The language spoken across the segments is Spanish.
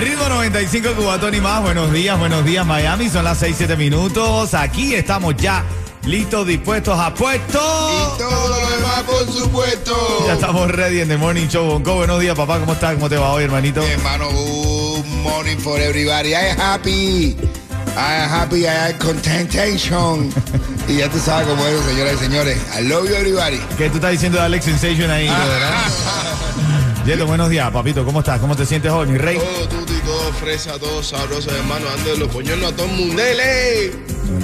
Ritmo 95 Cubatón y más. Buenos días, buenos días Miami. Son las 6, 7 minutos. Aquí estamos ya listos, dispuestos, a puesto. Y todo lo demás, por supuesto. Ya estamos ready en The Morning Show. Bonco, buenos días papá. ¿Cómo estás? ¿Cómo te va hoy hermanito? Mi hermano, good morning for everybody. I am happy. I am happy. I am contentation. y ya tú sabes cómo es, señoras y señores. I love you, everybody. ¿Qué tú estás diciendo de Alex Sensation ahí? ¿verdad? Yeto, buenos días, papito. ¿Cómo estás? ¿Cómo te sientes hoy, mi rey? Tuti, todo fresa, todo sabroso, hermano. Ando los poñuelos a todo el mundo. ¡Lele!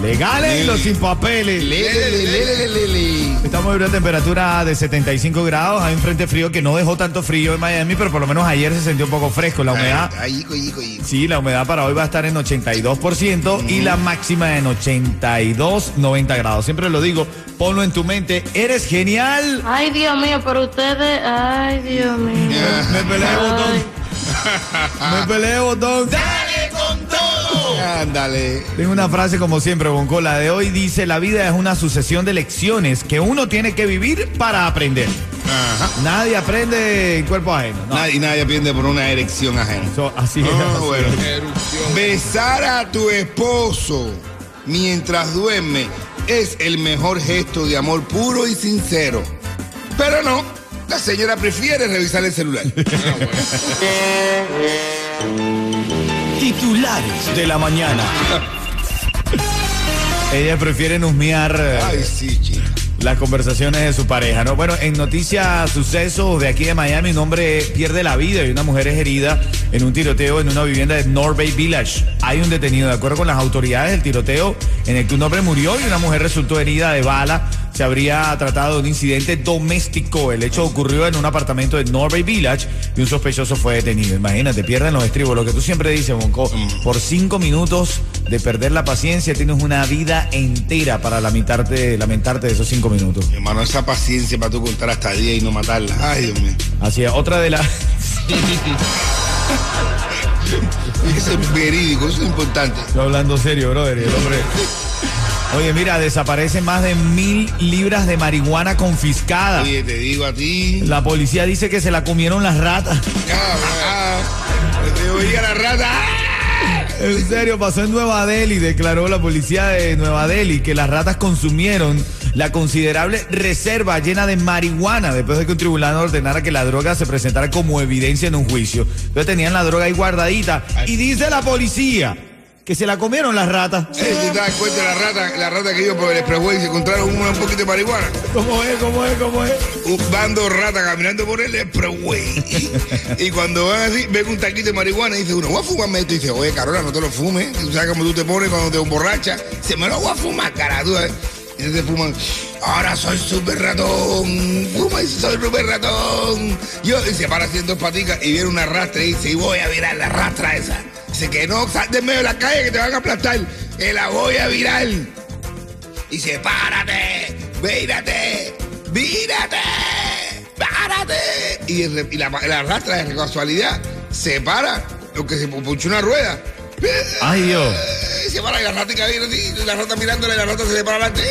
Legales y los sin papeles. Lele, lele, lele, lele. Estamos en una temperatura de 75 grados. Hay un frente frío que no dejó tanto frío en Miami, pero por lo menos ayer se sintió un poco fresco. La humedad. Ahí, ahí, ahí. Sí, la humedad para hoy va a estar en 82% y la máxima en 82, 90 grados. Siempre lo digo, ponlo en tu mente. Eres genial. Ay, Dios mío, pero ustedes. Ay, Dios mío. Me peleé, botón. Me peleé, botón. Ándale. Tengo una frase como siempre, Bonco. La de hoy dice, la vida es una sucesión de lecciones que uno tiene que vivir para aprender. Nadie aprende en cuerpo ajeno. No, Nadie, nadie aprende por una erección ajena. así es. Ah, así bueno. es. Erupción. Besar a tu esposo mientras duerme es el mejor gesto de amor puro y sincero. Pero no, la señora prefiere revisar el celular. Titulares de la mañana. Ella prefiere husmear eh, Ay, sí, chica. las conversaciones de su pareja, ¿no? Bueno, en noticias, sucesos de aquí de Miami, un hombre pierde la vida y una mujer es herida en un tiroteo en una vivienda de North Bay Village. Hay un detenido, de acuerdo con las autoridades, el tiroteo en el que un hombre murió y una mujer resultó herida de bala. Se habría tratado de un incidente doméstico. El hecho ocurrió en un apartamento de North Bay Village y un sospechoso fue detenido. Imagínate, pierden los estribos. Lo que tú siempre dices, Bonco, por cinco minutos de perder la paciencia tienes una vida entera para lamentarte, lamentarte de esos cinco minutos. Hermano, esa paciencia para tú contar hasta 10 y no matarla. Ay, Dios mío. Así es, otra de las... Eso es verídico, eso es importante. Estoy hablando serio, brother. el hombre... Oye, mira, desaparecen más de mil libras de marihuana confiscada. Oye, te digo a ti. La policía dice que se la comieron las ratas. Te oía la rata. En serio, pasó en Nueva Delhi, declaró la policía de Nueva Delhi que las ratas consumieron la considerable reserva llena de marihuana después de que un tribunal ordenara que la droga se presentara como evidencia en un juicio. Entonces tenían la droga ahí guardadita y dice la policía que se la comieron las ratas. Sí, tú te das cuenta la rata, la rata que iba por el expressway se encontraron un, un poquito de marihuana. ¿Cómo es? ¿Cómo es? ¿Cómo es? Un bando de ratas caminando por el expressway. y cuando van así, ven un taquito de marihuana y dice uno, voy a fumarme esto. Y dice, oye, Carola, no te lo fumes. Tú sabes cómo tú te pones cuando te emborrachas. Se me lo voy a fumar, cara. Tú sabes. Y entonces fuman, ahora soy súper ratón. Fuma y soy súper ratón. Yo, y se para haciendo paticas y viene una rastra y dice, y voy a virar la rastra esa. Dice que no, sal de medio de la calle que te van a aplastar. Que la voy a virar. Y dice, párate, mírate, mírate, párate. Y, y la, la rastra de casualidad se para, lo que se puchó una rueda. Ay, Dios. Se para y la rata así, la rata mirándole, la rata se le para adelante.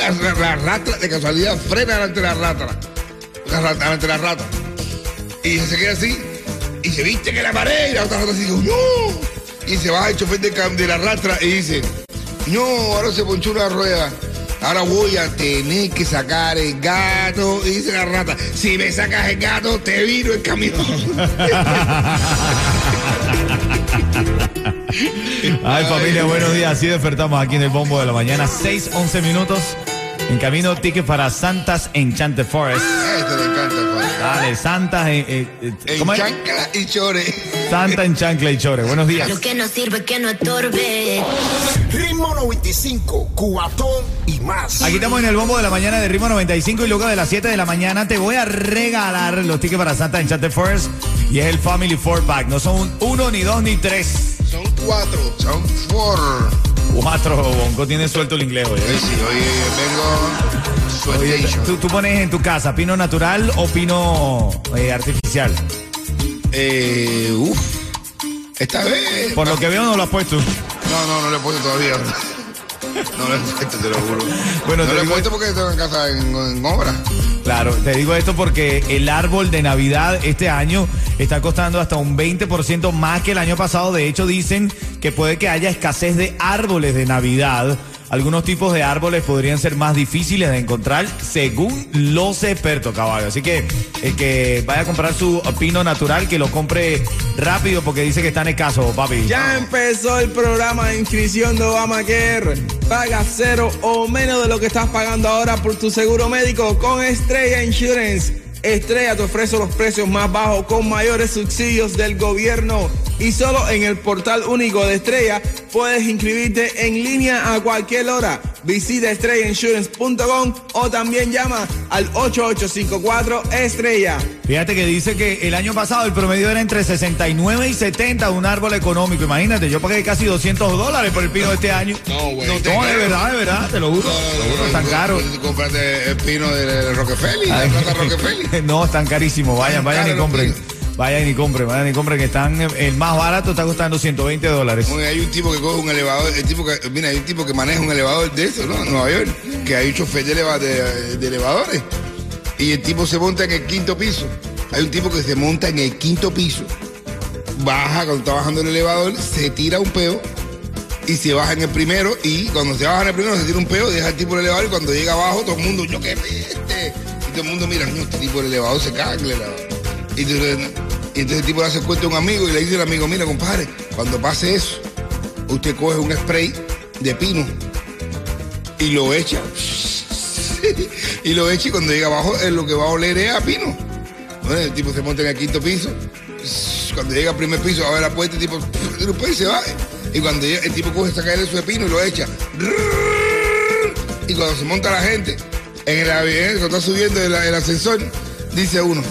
La, la, la rata de casualidad frena delante de la rata. La rata, delante de la rata. Y se queda así. Viste que la pared y la otra rata dice, no. Y se baja el chofer de, de la rastra y dice, no, ahora se ponchó una rueda. Ahora voy a tener que sacar el gato. Y dice la rata, si me sacas el gato, te viro el camión. Ay, familia, buenos días. Así despertamos aquí en el bombo de la mañana. 6, 11 minutos. En camino, ticket para Santas Enchanted Forest. Esto le encanta, padre. Dale, Santas en, eh, eh, En chancla y chore. Santa en chancla y chore. Buenos días. Lo que no sirve que no estorbe. Ritmo 95, cuatón y más. Aquí estamos en el bombo de la mañana de Ritmo 95 y luego de las 7 de la mañana te voy a regalar los tickets para Santa Enchanted Forest y es el Family Four Pack. No son uno, ni dos, ni tres. Son cuatro. Son four. Cuatro, Bonco tiene suelto el inglés. Hoy sí, hoy vengo. ¿tú, tú pones en tu casa pino natural o pino eh, artificial. Eh, uf. Esta vez. Por lo que veo no lo has puesto. No, no, no le he puesto todavía. No le he puesto, te lo juro. Bueno, no te he digo- puesto porque estoy en casa en, en obra. Claro, te digo esto porque el árbol de Navidad este año está costando hasta un 20% más que el año pasado. De hecho, dicen que puede que haya escasez de árboles de Navidad. Algunos tipos de árboles podrían ser más difíciles de encontrar según los expertos, caballo. Así que el que vaya a comprar su pino natural, que lo compre rápido porque dice que está en escaso, papi. Ya empezó el programa de inscripción de Obamacare. Paga cero o menos de lo que estás pagando ahora por tu seguro médico con Estrella Insurance. Estrella te ofrece los precios más bajos con mayores subsidios del gobierno. Y solo en el portal único de Estrella puedes inscribirte en línea a cualquier hora. Visita estrellainsurance.com o también llama al 8854 Estrella. Fíjate que dice que el año pasado el promedio era entre 69 y 70 un árbol económico. Imagínate, yo pagué casi 200 dólares por el pino de este año. No, güey. No, de verdad, de verdad, te lo juro. juro, es tan caro. Tú compraste el pino de Rockefeller, plata Rockefeller. No, están carísimos. Vayan, vayan y compren. Vayan y compren, vayan y compren, que están, el más barato está costando 120 dólares. Hay un tipo que coge un elevador, el tipo que, mira, hay un tipo que maneja un elevador de eso, ¿no? En Nueva York, que hay un chofer de, eleva- de- de elevadores. Y el tipo se monta en el quinto piso. Hay un tipo que se monta en el quinto piso, baja cuando está bajando el elevador, se tira un peo y se baja en el primero. Y cuando se baja en el primero, se tira un peo, deja el tipo el elevador. Y cuando llega abajo, todo el mundo, yo qué peste. Y el mundo mira, no, este tipo del elevador se caga en el elevador. Y y entonces el tipo le hace cuenta a un amigo y le dice al amigo, mira, compadre, cuando pase eso, usted coge un spray de pino y lo echa. y lo echa y cuando llega abajo, eh, lo que va a oler es a pino. Bueno, el tipo se monta en el quinto piso. Cuando llega al primer piso, abre la puerta, el tipo y se va. Y cuando el tipo coge, saca el de pino y lo echa. Y cuando se monta la gente, en el avión, cuando está subiendo el, el ascensor, dice uno,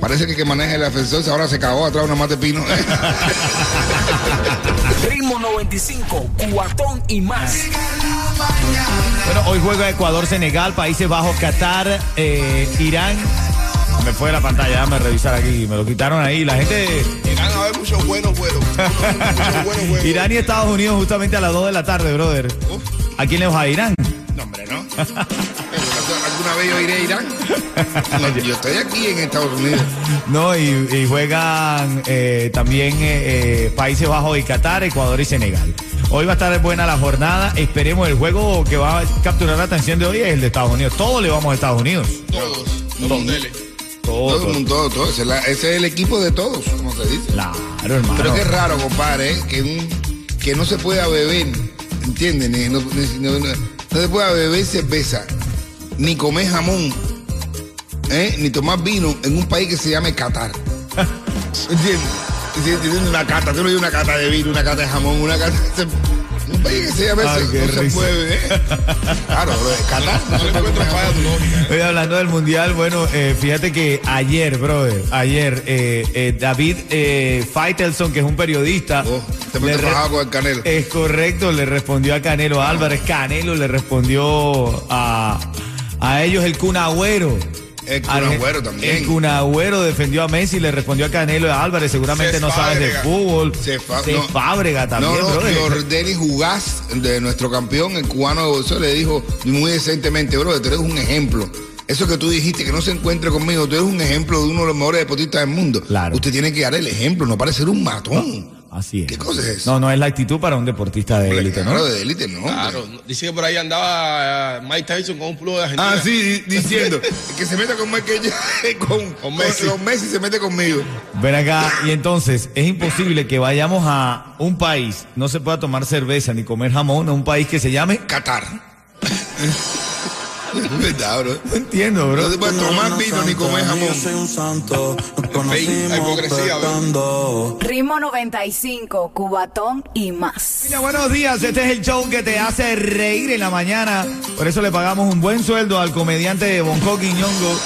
parece que el que maneja el ascensor ahora se cagó atrás de una mate de pino. Ritmo 95, cuatón y más. Bueno, hoy juega Ecuador-Senegal, Países Bajos, Qatar, eh, Irán. Me fue la pantalla, déjame revisar aquí, me lo quitaron ahí. La gente, Irán a ver muchos buenos juegos. Muchos buenos juegos. Irán y Estados Unidos justamente a las 2 de la tarde, brother. ¿A quién le vas a Irán? no, hombre, ¿no? ¿Alguna vez yo iré a Irán? No, yo estoy aquí en Estados Unidos. No, y, y juegan eh, también eh, eh, Países Bajos y Qatar, Ecuador y Senegal. Hoy va a estar buena la jornada. Esperemos el juego que va a capturar la atención de hoy es el de Estados Unidos. Todos le vamos a Estados Unidos. Todos. Todo Todos. el mundo, todo, todo. Ese es, la- ese es el equipo de todos, como se dice. Claro, hermano. Pero que es raro, compadre, ¿eh? que, un- que no se pueda beber, ¿entiendes? Ni- No, no- no- no se pueda beber cerveza, ni comer jamón, ¿eh? ni tomar vino en un país que se llame Qatar. ¿Entiendes? Una cata, tú no dices una cata de vino, una cata de jamón, una cata de... Un país que se llame Ay, qué no se puede, ¿eh? Claro, bro, Qatar. No le encuentro falla tu lógica. Hoy hablando del mundial, bueno, eh, fíjate que ayer, brother, ayer, eh, eh, David eh, Faitelson, que es un periodista, Oh, le con el canelo. es correcto, le respondió a Canelo Álvarez, Canelo le respondió a, a ellos el Cunagüero. El Kun Agüero también. El Cunagüero defendió a Messi, le respondió a Canelo Álvarez, seguramente Se no sabes de fútbol. Se no. Fábrega también, No, no. Jordani Jugás, de nuestro campeón, el cubano de boxeo, le dijo muy decentemente, bro, tú eres un ejemplo. Eso que tú dijiste, que no se encuentre conmigo, tú eres un ejemplo de uno de los mejores deportistas del mundo. Claro. Usted tiene que dar el ejemplo, no parecer un matón. Así es. ¿Qué cosa es eso? No, no es la actitud para un deportista de élite, ¿no? Claro, de élite, no. Claro. Dice que por ahí andaba eh, Mike Tyson con un plugo de Argentina. Ah, sí, di- diciendo que se meta con Michael con, Con Messi. Con Messi se mete conmigo. Ven acá, y entonces es imposible que vayamos a un país, no se pueda tomar cerveza ni comer jamón, a un país que se llame. Qatar. Es verdad, bro. No entiendo, bro. No se puede tomar vino ni comer jamón. Fake, la hipocresía, bro. Ritmo 95, Cubatón y más. Mira, buenos días, este es el show que te hace reír en la mañana. Por eso le pagamos un buen sueldo al comediante de Bonco Quiñongo,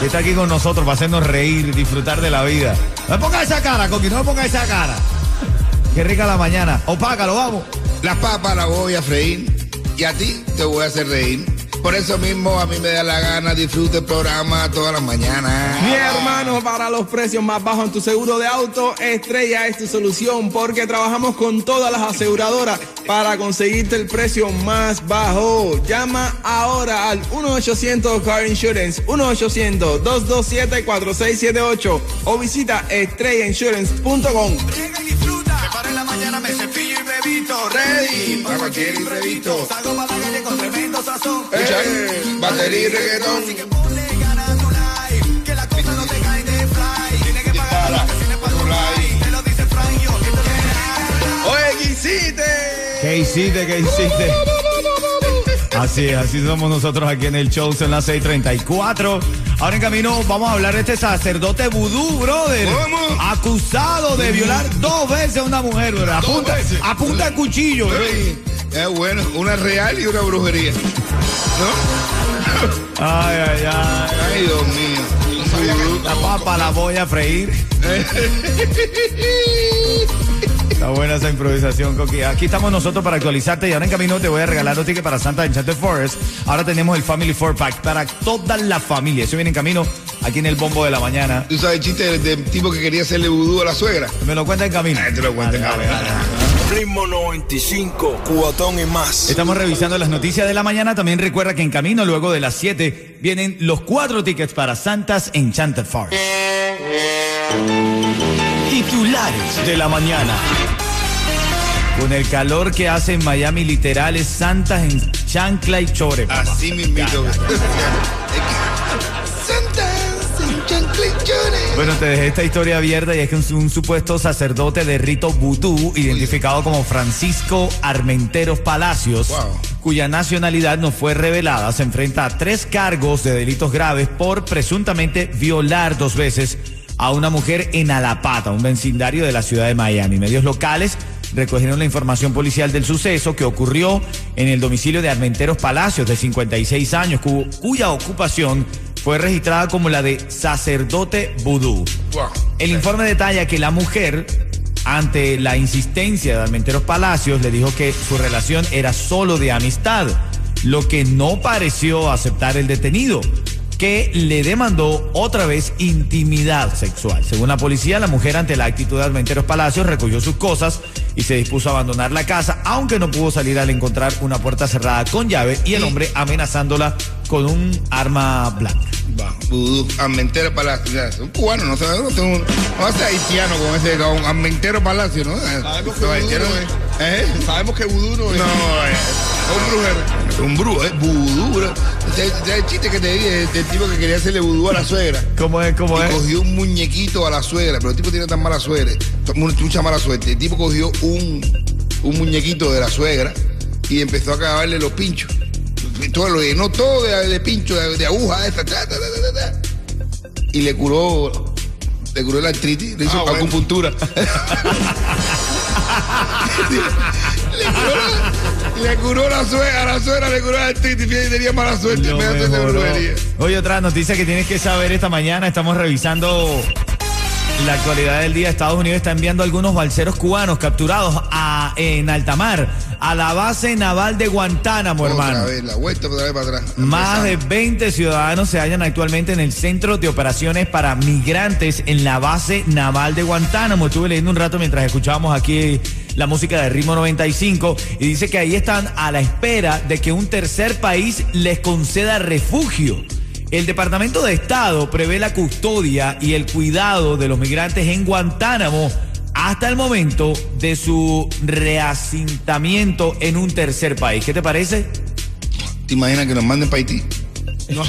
que está aquí con nosotros para hacernos reír, disfrutar de la vida. No me ponga esa cara, Coqui, no me ponga esa cara. Qué rica la mañana. Opácalo, vamos. Las papas las voy a freír y a ti te voy a hacer reír. Por eso mismo a mí me da la gana, disfrute el programa todas las mañanas. Mi hermano, para los precios más bajos en tu seguro de auto, Estrella es tu solución porque trabajamos con todas las aseguradoras para conseguirte el precio más bajo. Llama ahora al 1-800 Car Insurance, 1-800-227-4678 o visita estrellainsurance.com. Ready para cualquier imprevisto. Salgo para la calle con tremendo sazón. Eh, batería y reggaetón. Así que ponle ganas a tu life, que las cosas no te caen de fly. Tienes que pagar las vacaciones para tu life. Te lo dice Frank, yo, Oye, ¿qué hiciste? ¿Qué hiciste? ¿Qué hiciste? Así así somos nosotros aquí en el show, son las 6:34. Ahora en camino vamos a hablar de este sacerdote vudú, brother. ¿Cómo? Acusado de violar dos veces a una mujer, brother. A Dos punta, veces. a punta de cuchillo, brother. Es bueno, una real y una brujería. ¿No? Ay, ay, ay. Ay, Dios mío. La papa la voy a freír. Está buena esa improvisación, Coqui. Aquí estamos nosotros para actualizarte y ahora en camino te voy a regalar los tickets para Santa Enchanted Forest. Ahora tenemos el Family Four Pack para toda la familia. Eso viene en camino aquí en el bombo de la mañana. ¿Tú sabes el chiste del, del tipo que quería hacerle vudú a la suegra? Me lo cuenta en camino. Ay, te lo cuento en camino. Ritmo 95, cuatón y más. Estamos revisando las noticias de la mañana. También recuerda que en camino, luego de las 7, vienen los cuatro tickets para Santas Enchanted Forest. Titulares de la mañana. Con el calor que hace en Miami, literal es Santas en chancla y chore. papá. Así mismito. Bueno, te dejé esta historia abierta y es que un, un supuesto sacerdote de rito vudú, identificado como Francisco Armenteros Palacios, Wow. cuya nacionalidad no fue revelada, se enfrenta a tres cargos de delitos graves por presuntamente violar dos veces a una mujer en Alapata, un vecindario de la ciudad de Miami. Medios locales recogieron la información policial del suceso que ocurrió en el domicilio de Armenteros Palacios, de 56 años, cu- cuya ocupación fue registrada como la de sacerdote vudú. El informe detalla que la mujer, ante la insistencia de Armenteros Palacios, le dijo que su relación era solo de amistad, lo que no pareció aceptar el detenido, que le demandó otra vez intimidad sexual. Según la policía, la mujer ante la actitud de Armenteros Palacios recogió sus cosas y se dispuso a abandonar la casa, aunque no pudo salir al encontrar una puerta cerrada con llave y el hombre amenazándola con un arma blanca. Armentero Palacio. Un cubano, no sé, no, sé, no haitiano con ese, con Armentero Palacio, ¿no? Sabemos que vudú no es. ¿Eh? Sabemos que vudú no es. No, es un brujero. Un brujo, es vudú, bro. El chiste que te dije del tipo que quería hacerle vudú a la suegra. ¿Cómo es? ¿Cómo Y es? cogió un muñequito a la suegra, pero el tipo tiene tan mala suerte, mucha mala suerte. El tipo cogió un, un muñequito de la suegra y empezó a acabarle los pinchos. Todo lo llenó todo de, de pinchos, de, de agujas, esta, ta, ta, ta, ta, ta. y le curó, le curó la artritis, le hizo Ah, bueno. acupuntura. le, curó la, le curó la suegra, a la suegra le curó la artritis, fíjate, tenía mala suerte, Lo me de. Oye, otra noticia que tienes que saber esta mañana. Estamos revisando la actualidad del día. Estados Unidos está enviando algunos balseros cubanos capturados a, en alta mar a la base naval de Guantánamo, hermano. Otra vez, la vuelta otra vez para atrás. Más de Empezando. 20 ciudadanos se hallan actualmente en el Centro de Operaciones para Migrantes en la base naval de Guantánamo. Estuve leyendo un rato mientras escuchábamos aquí la música de Ritmo 95 y dice que ahí están a la espera de que un tercer país les conceda refugio. El Departamento de Estado prevé la custodia y el cuidado de los migrantes en Guantánamo hasta el momento de su reasentamiento en un tercer país. ¿Qué te parece? ¿Te imaginas que nos manden para Haití? Tan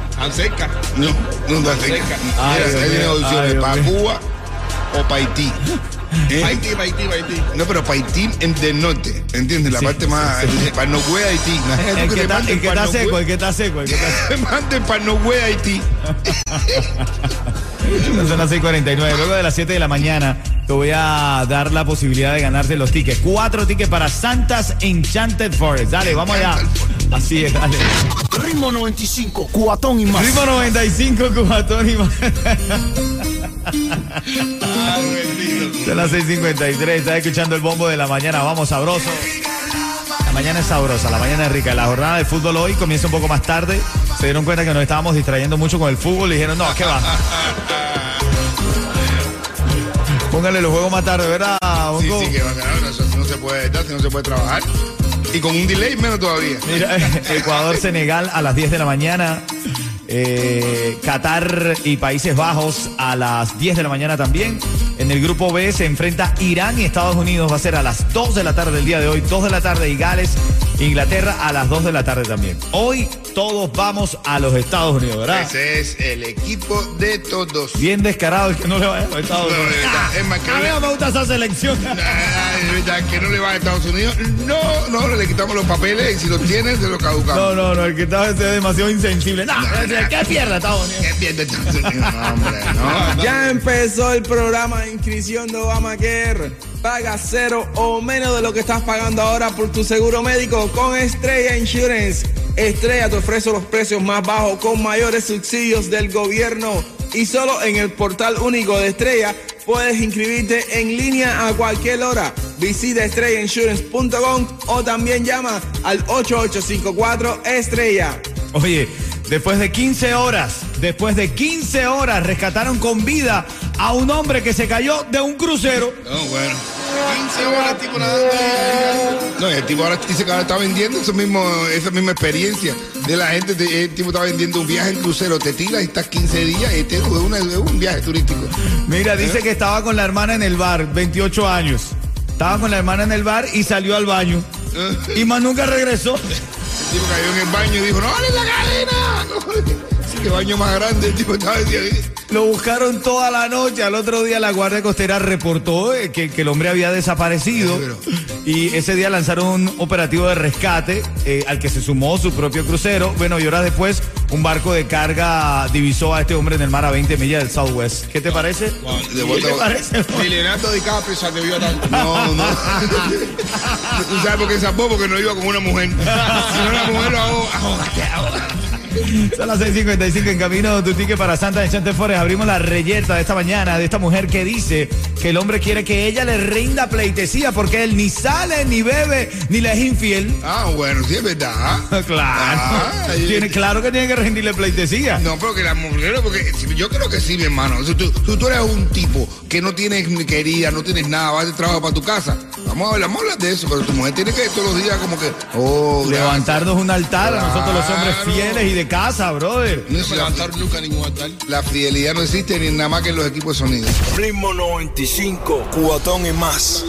cerca. No, no, no. Ay, Mira, ahí opciones, para. Cuba o para Haití. ¿Eh? Haití, Haití, Haití. No, pero para Haití en- del norte, ¿entiendes? La Sí, parte sí, más, sí. para Noruega, Haití. El que está, el que está seco, el que está seco, el que está Te manden para Noruega, Haití. Son las 6:49. Luego de las 7 de la mañana te voy a dar la posibilidad de ganarte los tickets. Cuatro tickets para Santas Enchanted Forest. Dale, vamos allá. Así es, dale. Ritmo 95, cuatón y más. Ritmo 95, Cubatón y más. Son las 6:53. Estás escuchando el bombo de la mañana. Vamos, sabroso. La mañana es sabrosa, la mañana es rica. La jornada de fútbol hoy comienza un poco más tarde. Se dieron cuenta que nos estábamos distrayendo mucho con el fútbol y dijeron, no, ¿qué va? Póngale los juegos más tarde, ¿verdad? Sí, sí, que va a ganar. No se puede estar, si no se puede trabajar. Y con un delay menos todavía. Mira, Ecuador-Senegal a las 10 de la mañana. Eh, Qatar y Países Bajos a las 10 de la mañana también. En el grupo B se enfrenta Irán y Estados Unidos. Va a ser a las 2 de la tarde del día de hoy. 2 de la tarde y Gales, Inglaterra a las 2 de la tarde también. Hoy todos vamos a los Estados Unidos, ¿verdad? Ese es el equipo de todos. Bien descarado el que no le vaya a los Estados No, Unidos. es más que a mí no me gusta esa selección. Que no le va a Estados Unidos. No, no, le quitamos los papeles y si los tienen, se los caducamos. No, no, no, el que está es demasiado insensible. No, ¿qué pierde Estados Unidos? ¿Qué pierde Estados Unidos? No, hombre, no. Ya empezó el programa de inscripción de Obamacare. Paga cero o menos de lo que estás pagando ahora por tu seguro médico con Estrella Insurance. Estrella te ofrece los precios más bajos con mayores subsidios del gobierno. Y solo en el portal único de Estrella puedes inscribirte en línea a cualquier hora. Visita estrellainsurance.com o también llama al 8854 Estrella. Oye, después de 15 horas, después de 15 horas rescataron con vida a un hombre que se cayó de un crucero. No, bueno. 15 horas el tipo nadando ahí. No, y el tipo ahora dice que ahora está vendiendo eso mismo, esa misma experiencia de la gente. de- el tipo está vendiendo un viaje en crucero. Te tiras y estás 15 días y este es un viaje turístico. Mira, dice que estaba con la hermana en el bar, 28 años. Estaba con la hermana en el bar y salió al baño. Y más nunca regresó. El tipo cayó en el baño y dijo, no la cadena. Sí, que baño más grande. El tipo estaba diciendo, Lo buscaron toda la noche. Al otro día la Guardia Costera reportó eh, que, que el hombre había desaparecido. Y ese día lanzaron un operativo de rescate eh, al que se sumó su propio crucero. Bueno, y horas después un barco de carga divisó a este hombre en el mar a 20 millas del Southwest. ¿Qué te parece? de ¿Qué vuelta- te parece? Ni Leonardo DiCaprio se atrevió a tanto. No, no. ¿Tú sabes por qué zapó? Porque no iba con una mujer. Si no, la mujer lo hago. Son las 6:55 en camino tu ticket para Santa de Chante Forest. Abrimos la reyerta de esta mañana de esta mujer que dice que el hombre quiere que ella le rinda pleitesía porque él ni sale, ni bebe, ni le es infiel. Ah, bueno, sí es verdad. Claro. Ah, Tiene, claro que tiene que rendirle pleitesía. No, pero que la mujer, porque yo creo que sí, mi hermano. Si tú, tú, tú eres un tipo que no tienes ni querida, no tienes nada, vas de trabajo para tu casa. Vamos a hablar, vamos a hablar de eso, pero tu mujer tiene que todos los días como que, oh, gracias. Levantarnos un altar a nosotros los hombres fieles y de casa, brother. No la, levantaron nunca ningún altar. la fidelidad no existe ni nada más que en los equipos de sonido. Ritmo 95, cuatón y más.